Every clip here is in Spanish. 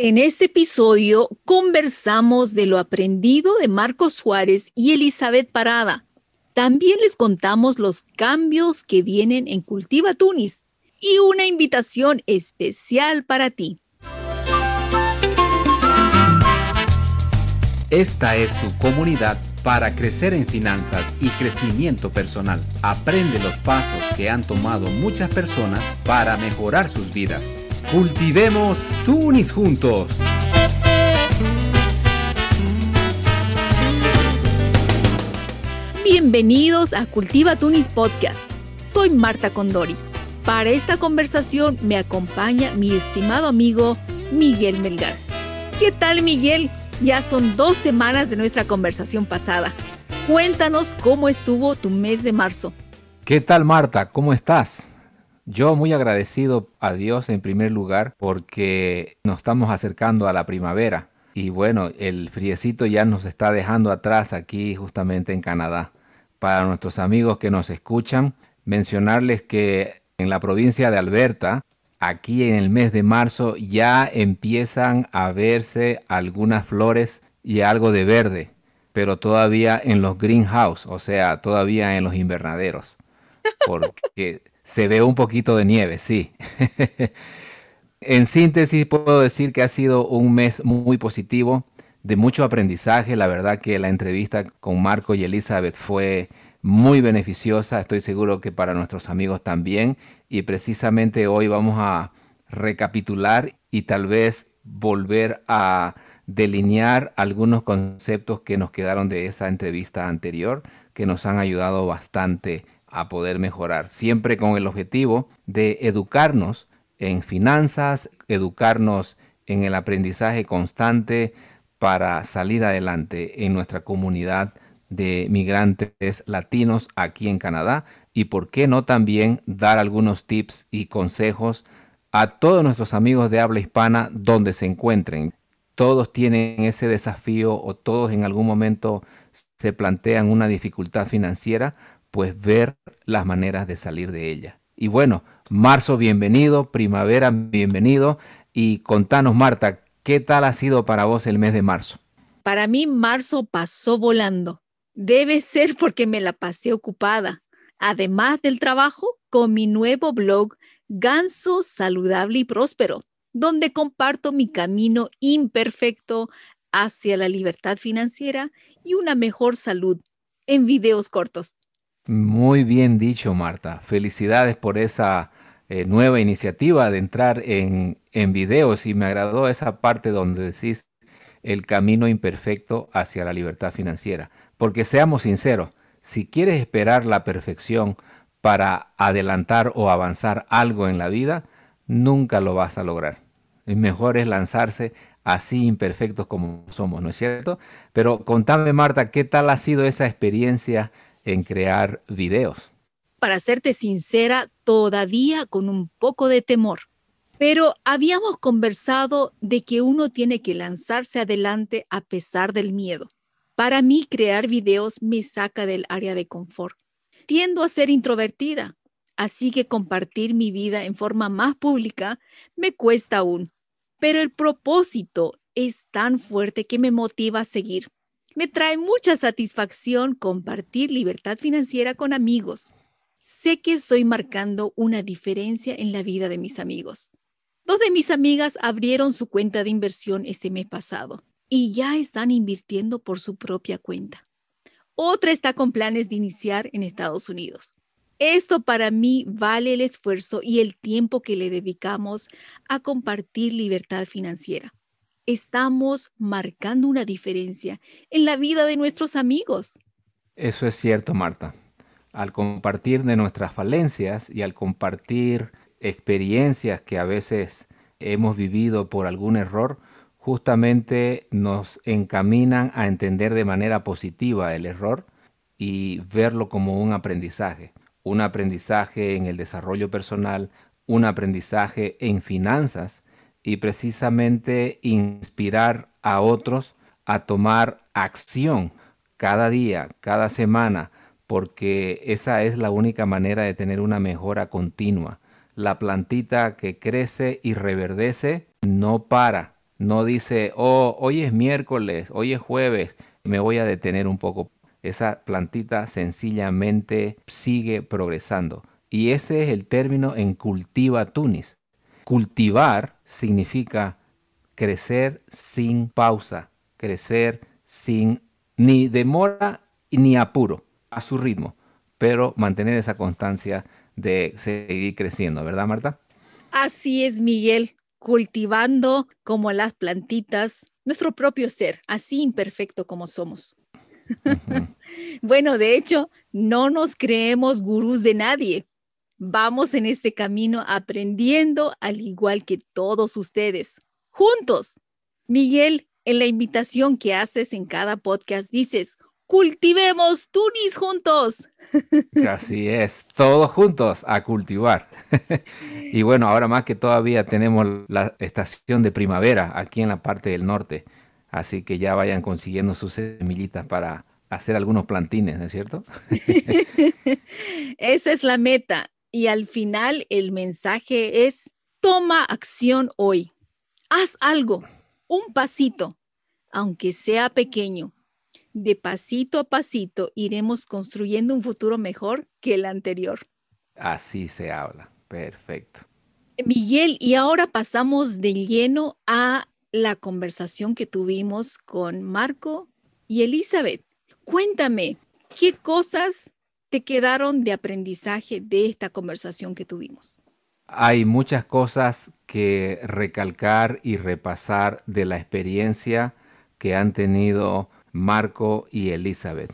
En este episodio conversamos de lo aprendido de Marcos Suárez y Elizabeth Parada. También les contamos los cambios que vienen en Cultiva Tunis y una invitación especial para ti. Esta es tu comunidad para crecer en finanzas y crecimiento personal. Aprende los pasos que han tomado muchas personas para mejorar sus vidas. Cultivemos Tunis juntos. Bienvenidos a Cultiva Tunis Podcast. Soy Marta Condori. Para esta conversación me acompaña mi estimado amigo Miguel Melgar. ¿Qué tal Miguel? Ya son dos semanas de nuestra conversación pasada. Cuéntanos cómo estuvo tu mes de marzo. ¿Qué tal Marta? ¿Cómo estás? Yo muy agradecido a Dios en primer lugar porque nos estamos acercando a la primavera y bueno, el friecito ya nos está dejando atrás aquí justamente en Canadá. Para nuestros amigos que nos escuchan, mencionarles que en la provincia de Alberta, aquí en el mes de marzo ya empiezan a verse algunas flores y algo de verde, pero todavía en los greenhouse, o sea, todavía en los invernaderos. Porque se ve un poquito de nieve, sí. en síntesis, puedo decir que ha sido un mes muy positivo, de mucho aprendizaje. La verdad que la entrevista con Marco y Elizabeth fue muy beneficiosa. Estoy seguro que para nuestros amigos también. Y precisamente hoy vamos a recapitular y tal vez volver a delinear algunos conceptos que nos quedaron de esa entrevista anterior, que nos han ayudado bastante a poder mejorar, siempre con el objetivo de educarnos en finanzas, educarnos en el aprendizaje constante para salir adelante en nuestra comunidad de migrantes latinos aquí en Canadá y por qué no también dar algunos tips y consejos a todos nuestros amigos de habla hispana donde se encuentren. Todos tienen ese desafío o todos en algún momento se plantean una dificultad financiera, pues ver las maneras de salir de ella. Y bueno, marzo bienvenido, primavera bienvenido y contanos Marta, ¿qué tal ha sido para vos el mes de marzo? Para mí marzo pasó volando. Debe ser porque me la pasé ocupada, además del trabajo, con mi nuevo blog Ganso Saludable y Próspero, donde comparto mi camino imperfecto hacia la libertad financiera y una mejor salud en videos cortos. Muy bien dicho, Marta. Felicidades por esa eh, nueva iniciativa de entrar en, en videos y me agradó esa parte donde decís el camino imperfecto hacia la libertad financiera. Porque seamos sinceros, si quieres esperar la perfección para adelantar o avanzar algo en la vida, nunca lo vas a lograr. Mejor es lanzarse así imperfectos como somos, ¿no es cierto? Pero contame, Marta, ¿qué tal ha sido esa experiencia en crear videos? Para serte sincera, todavía con un poco de temor. Pero habíamos conversado de que uno tiene que lanzarse adelante a pesar del miedo. Para mí, crear videos me saca del área de confort. Tiendo a ser introvertida, así que compartir mi vida en forma más pública me cuesta aún. Pero el propósito es tan fuerte que me motiva a seguir. Me trae mucha satisfacción compartir libertad financiera con amigos. Sé que estoy marcando una diferencia en la vida de mis amigos. Dos de mis amigas abrieron su cuenta de inversión este mes pasado y ya están invirtiendo por su propia cuenta. Otra está con planes de iniciar en Estados Unidos. Esto para mí vale el esfuerzo y el tiempo que le dedicamos a compartir libertad financiera estamos marcando una diferencia en la vida de nuestros amigos. Eso es cierto, Marta. Al compartir de nuestras falencias y al compartir experiencias que a veces hemos vivido por algún error, justamente nos encaminan a entender de manera positiva el error y verlo como un aprendizaje. Un aprendizaje en el desarrollo personal, un aprendizaje en finanzas y precisamente inspirar a otros a tomar acción cada día, cada semana, porque esa es la única manera de tener una mejora continua. La plantita que crece y reverdece no para, No dice, oh, hoy es miércoles, hoy es jueves, me voy a detener un poco. Esa plantita sencillamente sigue progresando. Y ese es el término en cultiva tunis. Cultivar significa crecer sin pausa, crecer sin ni demora ni apuro, a su ritmo, pero mantener esa constancia de seguir creciendo, ¿verdad, Marta? Así es, Miguel, cultivando como las plantitas nuestro propio ser, así imperfecto como somos. bueno, de hecho, no nos creemos gurús de nadie. Vamos en este camino aprendiendo al igual que todos ustedes, juntos. Miguel, en la invitación que haces en cada podcast dices, cultivemos tunis juntos. Así es, todos juntos a cultivar. y bueno, ahora más que todavía tenemos la estación de primavera aquí en la parte del norte, así que ya vayan consiguiendo sus semillitas para hacer algunos plantines, ¿no es cierto? Esa es la meta. Y al final el mensaje es, toma acción hoy. Haz algo, un pasito, aunque sea pequeño. De pasito a pasito iremos construyendo un futuro mejor que el anterior. Así se habla. Perfecto. Miguel, y ahora pasamos de lleno a la conversación que tuvimos con Marco y Elizabeth. Cuéntame, ¿qué cosas te quedaron de aprendizaje de esta conversación que tuvimos? Hay muchas cosas que recalcar y repasar de la experiencia que han tenido Marco y Elizabeth.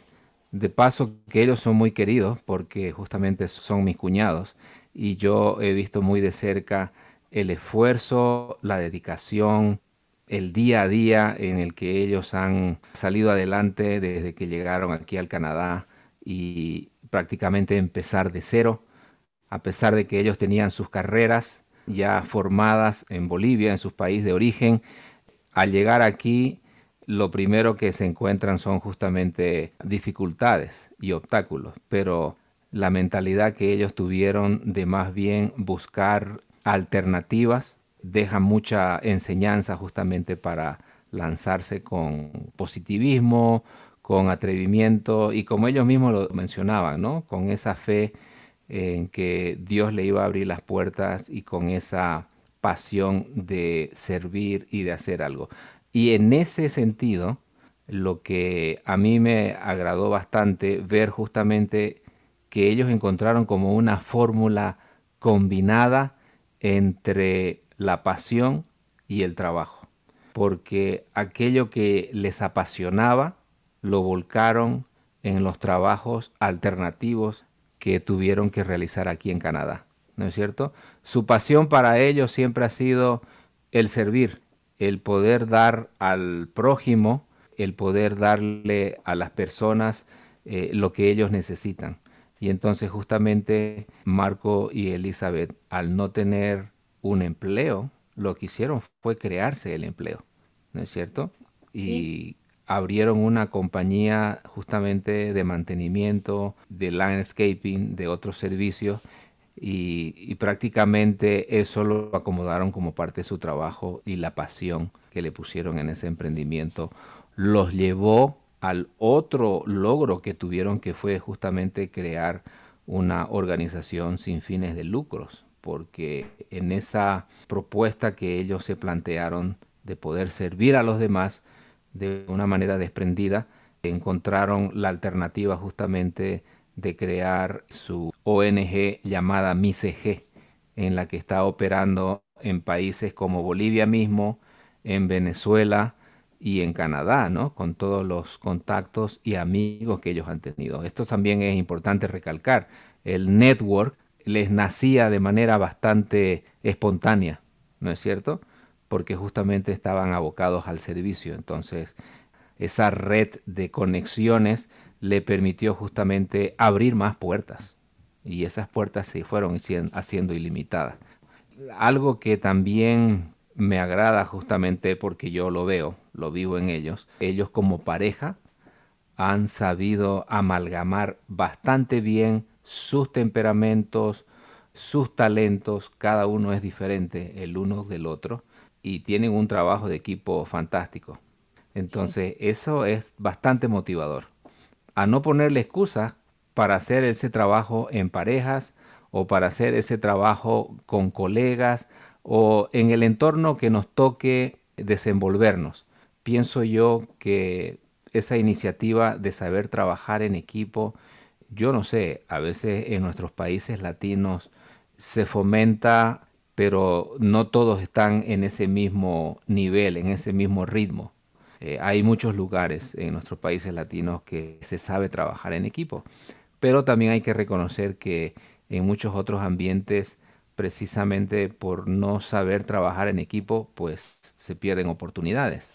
De paso que ellos son muy queridos porque justamente son mis cuñados y yo he visto muy de cerca el esfuerzo, la dedicación, el día a día en el que ellos han salido adelante desde que llegaron aquí al Canadá y prácticamente empezar de cero, a pesar de que ellos tenían sus carreras ya formadas en Bolivia, en su país de origen, al llegar aquí lo primero que se encuentran son justamente dificultades y obstáculos, pero la mentalidad que ellos tuvieron de más bien buscar alternativas deja mucha enseñanza justamente para lanzarse con positivismo, con atrevimiento y como ellos mismos lo mencionaban, ¿no? Con esa fe en que Dios le iba a abrir las puertas y con esa pasión de servir y de hacer algo. Y en ese sentido, lo que a mí me agradó bastante ver justamente que ellos encontraron como una fórmula combinada entre la pasión y el trabajo, porque aquello que les apasionaba lo volcaron en los trabajos alternativos que tuvieron que realizar aquí en Canadá, ¿no es cierto? Su pasión para ellos siempre ha sido el servir, el poder dar al prójimo, el poder darle a las personas eh, lo que ellos necesitan. Y entonces justamente Marco y Elizabeth, al no tener un empleo, lo que hicieron fue crearse el empleo, ¿no es cierto? Y abrieron una compañía justamente de mantenimiento, de landscaping, de otros servicios, y, prácticamente eso lo acomodaron como parte de su trabajo y la pasión que le pusieron en ese emprendimiento. Los llevó al otro logro que tuvieron que fue justamente crear una organización sin fines de lucros porque en esa propuesta que ellos se plantearon de poder servir a los demás de una manera desprendida, encontraron la alternativa justamente de crear su ONG llamada MICG, en la que está operando en países como Bolivia mismo, en Venezuela y en Canadá, ¿no? Con todos los contactos y amigos que ellos han tenido. Esto también es importante recalcar. El network les nacía de manera bastante espontánea, ¿no es cierto? Porque justamente estaban abocados al servicio. Entonces, esa red de conexiones le permitió justamente abrir más puertas y esas puertas se fueron haciendo ilimitadas. Algo que también me agrada justamente porque yo lo veo, lo vivo en ellos, ellos como pareja han sabido amalgamar bastante bien sus temperamentos, sus talentos, cada uno es diferente el uno del otro, y tienen un trabajo de equipo fantástico. Entonces, eso es bastante motivador. A no ponerle excusas para hacer ese trabajo en parejas o para hacer ese trabajo con colegas o en el entorno que nos toque desenvolvernos. Pienso yo que esa iniciativa de saber trabajar en equipo, yo no sé, a veces en nuestros países latinos se fomenta, pero no todos están en ese mismo nivel, en ese mismo ritmo. Eh, hay muchos lugares en nuestros países latinos que se sabe trabajar en equipo, pero también hay que reconocer que en muchos otros ambientes, precisamente por no saber trabajar en equipo, pues se pierden oportunidades.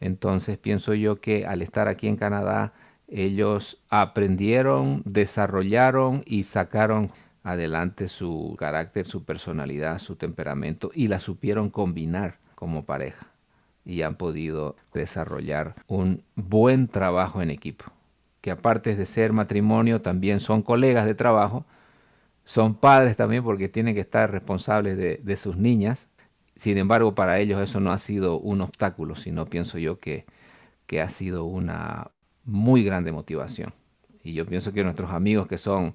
Entonces pienso yo que al estar aquí en Canadá, ellos aprendieron, desarrollaron y sacaron adelante su carácter, su personalidad, su temperamento y la supieron combinar como pareja y han podido desarrollar un buen trabajo en equipo, que aparte de ser matrimonio también son colegas de trabajo, son padres también porque tienen que estar responsables de, sus niñas, sin embargo para ellos eso no ha sido un obstáculo, sino pienso yo que, que ha sido una muy grande motivación. Y yo pienso que nuestros amigos que son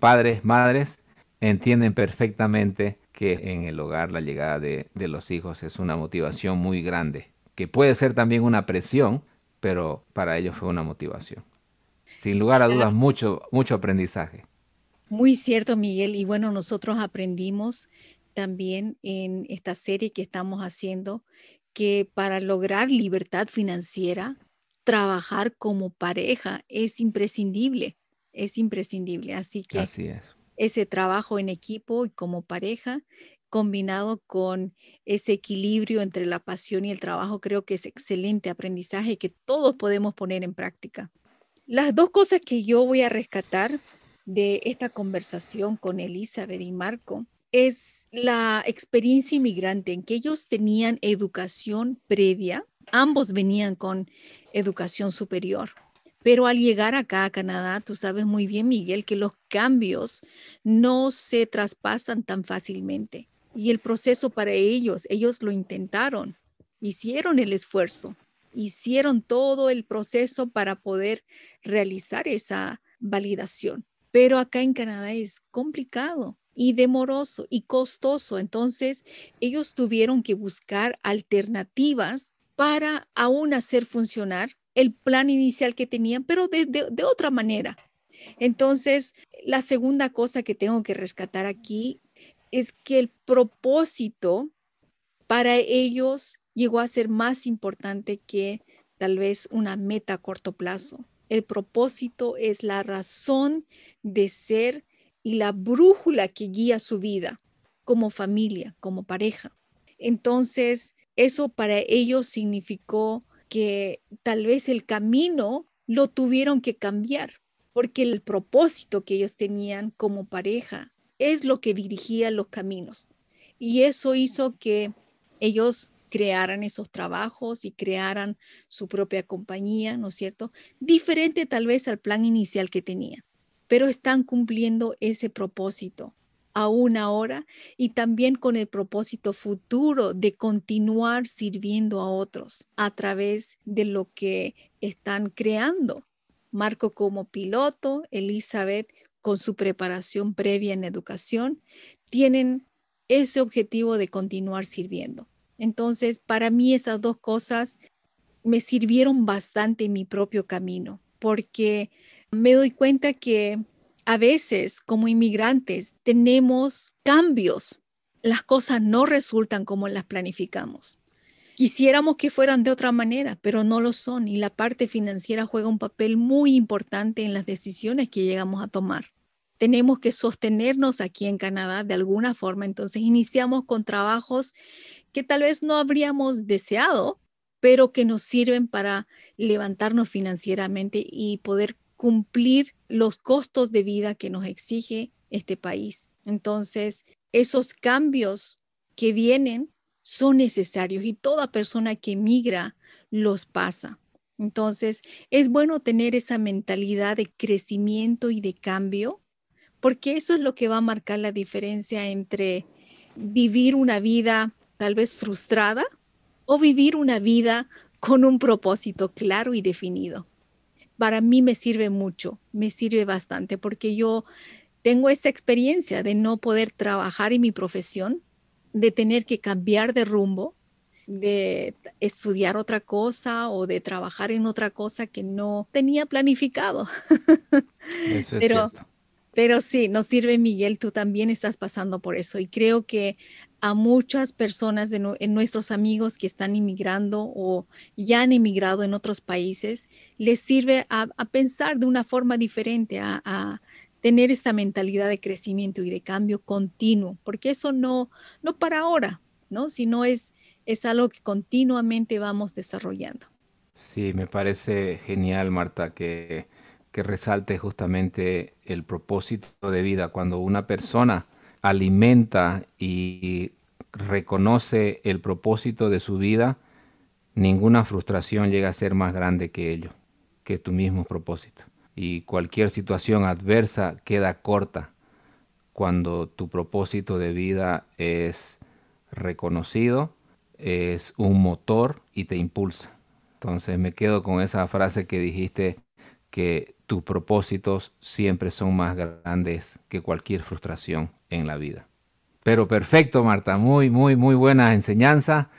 padres, madres, entienden perfectamente que en el hogar la llegada de, los hijos es una motivación muy grande, que puede ser también una presión, pero para ellos fue una motivación. Sin lugar a dudas, mucho, mucho aprendizaje. Muy cierto, Miguel. Y bueno, nosotros aprendimos también en esta serie que estamos haciendo que para lograr libertad financiera, trabajar como pareja es imprescindible es imprescindible. Así que ese trabajo en equipo y como pareja, combinado con ese equilibrio entre la pasión y el trabajo, creo que es excelente aprendizaje que todos podemos poner en práctica. Las dos cosas que yo voy a rescatar de esta conversación con Elizabeth y Marco es la experiencia inmigrante en que ellos tenían educación previa, ambos venían con educación superior. Pero al llegar acá a Canadá, tú sabes muy bien, Miguel, que los cambios no se traspasan tan fácilmente. Y el proceso para ellos, ellos lo intentaron, hicieron el esfuerzo, hicieron todo el proceso para poder realizar esa validación. Pero acá en Canadá es complicado y demoroso y costoso. Entonces, ellos tuvieron que buscar alternativas para aún hacer funcionar el plan inicial que tenían, pero de, otra manera. Entonces, la segunda cosa que tengo que rescatar aquí es que el propósito para ellos llegó a ser más importante que tal vez una meta a corto plazo. El propósito es la razón de ser y la brújula que guía su vida como familia, como pareja. Entonces, eso para ellos significó que tal vez el camino lo tuvieron que cambiar, porque el propósito que ellos tenían como pareja es lo que dirigía los caminos. Y eso hizo que ellos crearan esos trabajos y crearan su propia compañía, ¿no es cierto? Diferente tal vez al plan inicial que tenía, pero están cumpliendo ese propósito aún ahora y también con el propósito futuro de continuar sirviendo a otros a través de lo que están creando. Marco como piloto, Elizabeth con su preparación previa en educación, tienen ese objetivo de continuar sirviendo. Entonces, para mí esas dos cosas me sirvieron bastante en mi propio camino, porque me doy cuenta que a veces como inmigrantes tenemos cambios. Las cosas no resultan como las planificamos. Quisiéramos que fueran de otra manera, pero no lo son y la parte financiera juega un papel muy importante en las decisiones que llegamos a tomar. Tenemos que sostenernos aquí en Canadá de alguna forma, entonces iniciamos con trabajos que tal vez no habríamos deseado, pero que nos sirven para levantarnos financieramente y poder cumplir los costos de vida que nos exige este país. Entonces, esos cambios que vienen son necesarios y toda persona que migra los pasa. Entonces, es bueno tener esa mentalidad de crecimiento y de cambio, porque eso es lo que va a marcar la diferencia entre vivir una vida tal vez frustrada o vivir una vida con un propósito claro y definido. Para mí me sirve mucho, me sirve bastante porque yo tengo esta experiencia de no poder trabajar en mi profesión, de tener que cambiar de rumbo, de estudiar otra cosa o de trabajar en otra cosa que no tenía planificado. Eso es pero, cierto. Pero sí, nos sirve Miguel, tú también estás pasando por eso y creo que a muchas personas de nuestros amigos que están inmigrando o ya han inmigrado en otros países, les sirve a, pensar de una forma diferente, a, tener esta mentalidad de crecimiento y de cambio continuo, porque eso no, no para ahora, ¿no? Sino es, es algo que continuamente vamos desarrollando. Sí, me parece genial, Marta, que, que resalte justamente el propósito de vida. Cuando una persona alimenta y reconoce el propósito de su vida, ninguna frustración llega a ser más grande que ello, que tu mismo propósito. Y cualquier situación adversa queda corta cuando tu propósito de vida es reconocido, es un motor y te impulsa. Entonces me quedo con esa frase que dijiste que tus propósitos siempre son más grandes que cualquier frustración en la vida. Pero perfecto, Marta, muy, muy, muy buena enseñanza.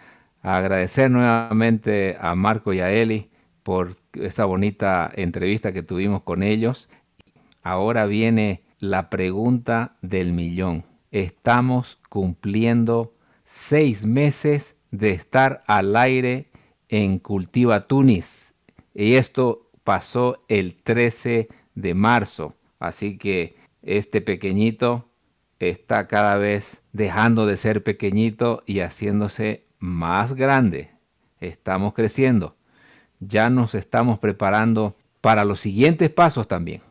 Agradecer nuevamente a Marco y a Eli por esa bonita entrevista que tuvimos con ellos. Ahora viene la pregunta del millón. Estamos cumpliendo seis meses de estar al aire en Cultiva Tunis. Y esto pasó el 13 de marzo. Así que este pequeñito está cada vez dejando de ser pequeñito y haciéndose más grande. Estamos creciendo. Ya nos estamos preparando para los siguientes pasos también.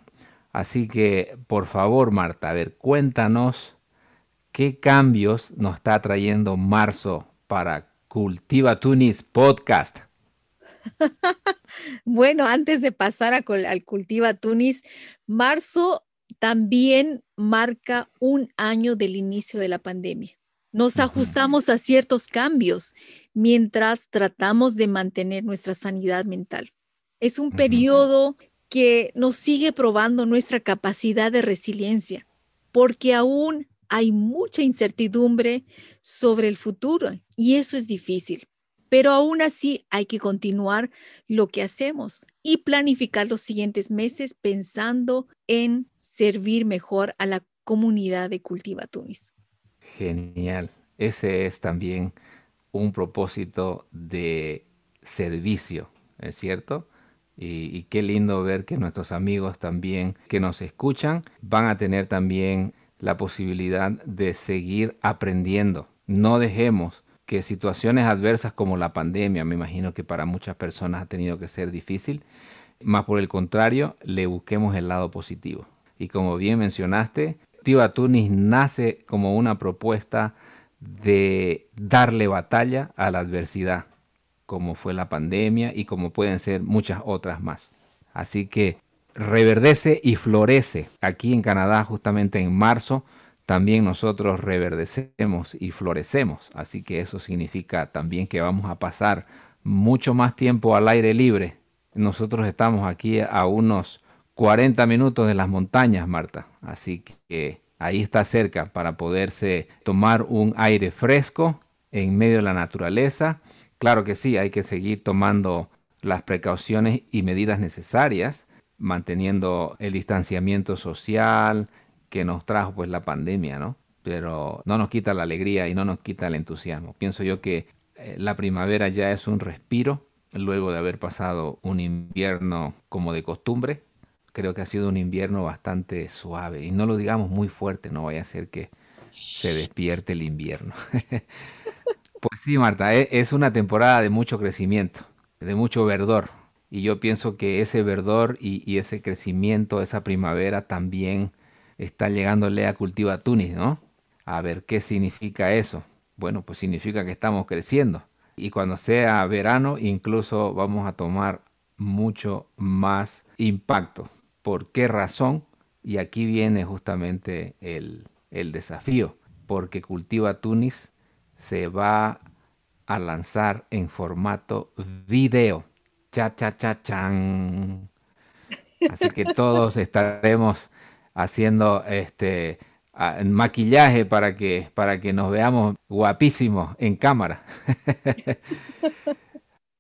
Así que, por favor, Marta, a ver, cuéntanos qué cambios nos está trayendo marzo para Cultiva Tunis Podcast. bueno, antes de pasar al Cultiva Tunis, marzo también marca un año del inicio de la pandemia. Nos ajustamos a ciertos cambios mientras tratamos de mantener nuestra sanidad mental. Es un periodo que nos sigue probando nuestra capacidad de resiliencia, porque aún hay mucha incertidumbre sobre el futuro y eso es difícil. Pero aún así hay que continuar lo que hacemos y planificar los siguientes meses pensando en servir mejor a la comunidad de Cultiva Tunis. Genial. Ese es también un propósito de servicio, ¿es cierto? Y, y, qué lindo ver que nuestros amigos también que nos escuchan van a tener también la posibilidad de seguir aprendiendo. No dejemos que situaciones adversas como la pandemia, me imagino que para muchas personas ha tenido que ser difícil, más por el contrario, le busquemos el lado positivo. Y como bien mencionaste, Tiva Tunis nace como una propuesta de darle batalla a la adversidad, como fue la pandemia y como pueden ser muchas otras más. Así que reverdece y florece aquí en Canadá justamente en marzo también nosotros reverdecemos y florecemos. Así que eso significa también que vamos a pasar mucho más tiempo al aire libre. Nosotros estamos aquí a unos 40 minutos de las montañas, Marta. Así que ahí está cerca para poderse tomar un aire fresco en medio de la naturaleza. Claro que sí, hay que seguir tomando las precauciones y medidas necesarias, manteniendo el distanciamiento social, que nos trajo pues la pandemia, ¿no? Pero no nos quita la alegría y no nos quita el entusiasmo. Pienso yo que eh, la primavera ya es un respiro luego de haber pasado un invierno como de costumbre. Creo que ha sido un invierno bastante suave y no lo digamos muy fuerte, no vaya a ser que se despierte el invierno. pues sí, Marta, e, es una temporada de mucho crecimiento, de mucho verdor. Y yo pienso que ese verdor y, y ese crecimiento, esa primavera también está llegándole a Cultiva Tunis, ¿no? A ver qué significa eso. Bueno, pues significa que estamos creciendo. Y cuando sea verano, incluso vamos a tomar mucho más impacto. ¿Por qué razón? Y aquí viene justamente el, el desafío, porque Cultiva Tunis se va a lanzar en formato video. Cha, cha, cha, chan. Así que todos estaremos haciendo este maquillaje para que, para que nos veamos guapísimos en cámara.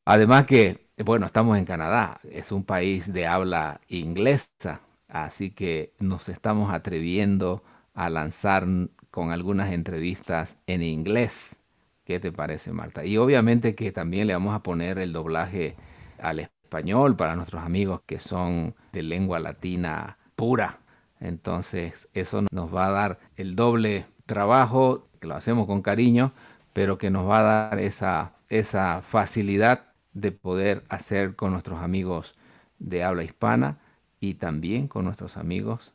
Además que, bueno, estamos en Canadá, es un país de habla inglesa, así que nos estamos atreviendo a lanzar con algunas entrevistas en inglés. ¿Qué te parece, Marta? Y obviamente que también le vamos a poner el doblaje al español para nuestros amigos que son de lengua latina pura. Entonces, eso nos va a dar el doble trabajo, que lo hacemos con cariño, pero que nos va a dar esa, esa facilidad de poder hacer con nuestros amigos de habla hispana y también con nuestros amigos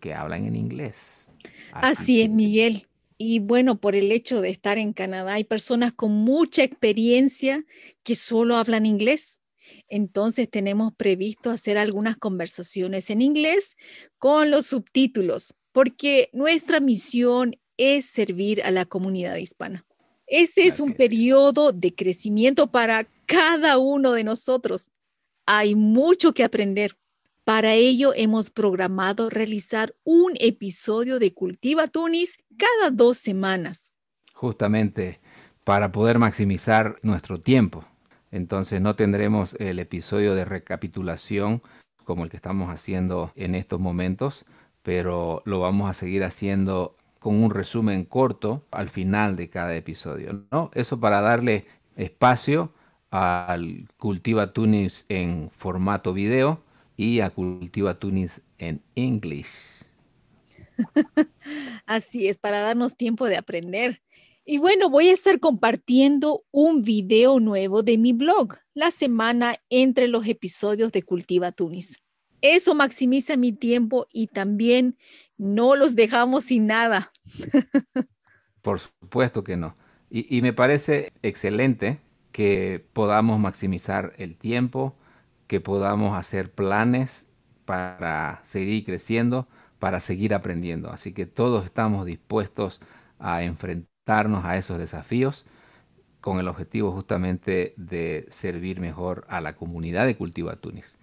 que hablan en inglés. Así, es, Miguel. Y bueno, por el hecho de estar en Canadá, hay personas con mucha experiencia que solo hablan inglés. Entonces tenemos previsto hacer algunas conversaciones en inglés con los subtítulos, porque nuestra misión es servir a la comunidad hispana. Este es un periodo de crecimiento para cada uno de nosotros. Hay mucho que aprender. Para ello hemos programado realizar un episodio de Cultiva Tunis cada dos semanas. Justamente para poder maximizar nuestro tiempo. Entonces no tendremos el episodio de recapitulación como el que estamos haciendo en estos momentos, pero lo vamos a seguir haciendo con un resumen corto al final de cada episodio, ¿no? Eso para darle espacio al Cultiva Tunis en formato video y a Cultiva Tunis en English. Así es, para darnos tiempo de aprender. Y bueno, voy a estar compartiendo un video nuevo de mi blog la semana entre los episodios de Cultiva Tunis. Eso maximiza mi tiempo y también no los dejamos sin nada. Por supuesto que no. Y, y me parece excelente que podamos maximizar el tiempo, que podamos hacer planes para seguir creciendo, para seguir aprendiendo. Así que todos estamos dispuestos a a esos desafíos con el objetivo justamente de servir mejor a la comunidad de Cultiva Tunis.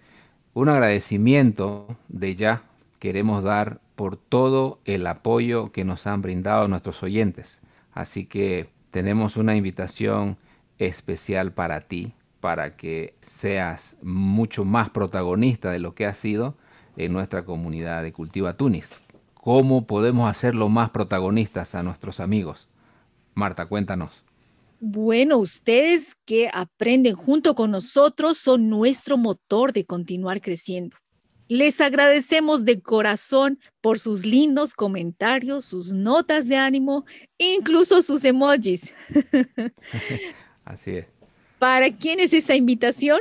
Un agradecimiento de ya queremos dar por todo el apoyo que nos han brindado nuestros oyentes. Así que tenemos una invitación especial para ti, para que seas mucho más protagonista de lo que has sido en nuestra comunidad de Cultiva Tunis. ¿Cómo podemos hacerlo más protagonistas a nuestros amigos? Marta, cuéntanos. Bueno, ustedes que aprenden junto con nosotros son nuestro motor de continuar creciendo. Les agradecemos de corazón por sus lindos comentarios, sus notas de ánimo, incluso sus emojis. Así es. ¿Para quién es esta invitación?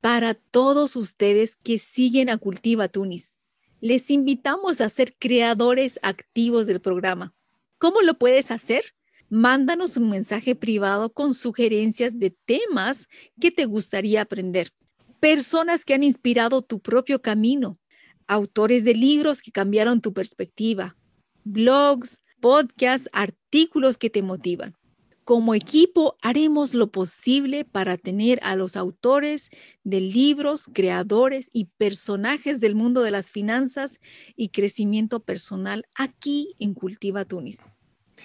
Para todos ustedes que siguen a Cultiva Tunis. Les invitamos a ser creadores activos del programa. ¿Cómo lo puedes hacer? Mándanos un mensaje privado con sugerencias de temas que te gustaría aprender. Personas que han inspirado tu propio camino. Autores de libros que cambiaron tu perspectiva. Blogs, podcasts, artículos que te motivan. Como equipo haremos lo posible para tener a los autores de libros, creadores y personajes del mundo de las finanzas y crecimiento personal aquí en Cultiva Tunis.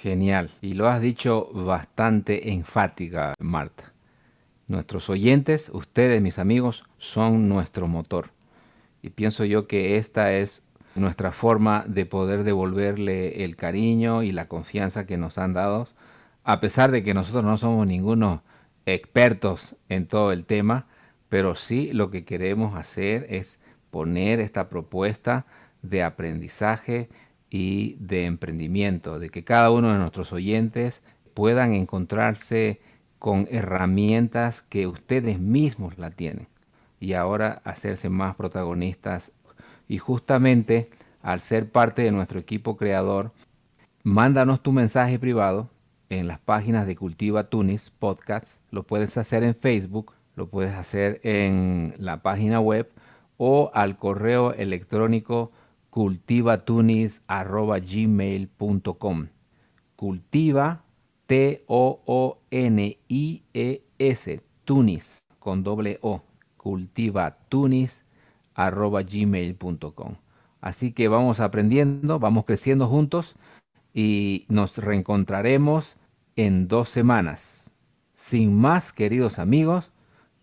Genial. Y lo has dicho bastante enfática, Marta. Nuestros oyentes, ustedes, mis amigos, son nuestro motor. Y pienso yo que esta es nuestra forma de poder devolverle el cariño y la confianza que nos han dado a pesar de que nosotros no somos ningunos expertos en todo el tema, pero sí lo que queremos hacer es poner esta propuesta de aprendizaje y de emprendimiento, de que cada uno de nuestros oyentes puedan encontrarse con herramientas que ustedes mismos la tienen y ahora hacerse más protagonistas. Y justamente al ser parte de nuestro equipo creador, mándanos tu mensaje privado en las páginas de Cultiva Tunis Podcasts, lo puedes hacer en Facebook, lo puedes hacer en la página web o al correo electrónico cultivatunis.gmail.com. Cultiva T-O-O-N-I-E-S, Tunis, con doble O, cultiva tunis, arroba gmail.com. Así que vamos aprendiendo, vamos creciendo juntos y nos reencontraremos en dos semanas. Sin más, queridos amigos,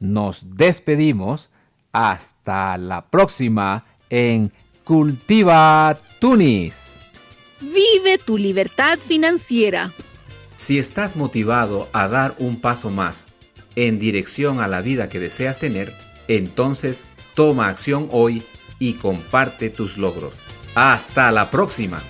nos despedimos. Hasta la próxima en Cultiva Tunis. Vive tu libertad financiera. Si estás motivado a dar un paso más en dirección a la vida que deseas tener, entonces toma acción hoy y comparte tus logros. Hasta la próxima.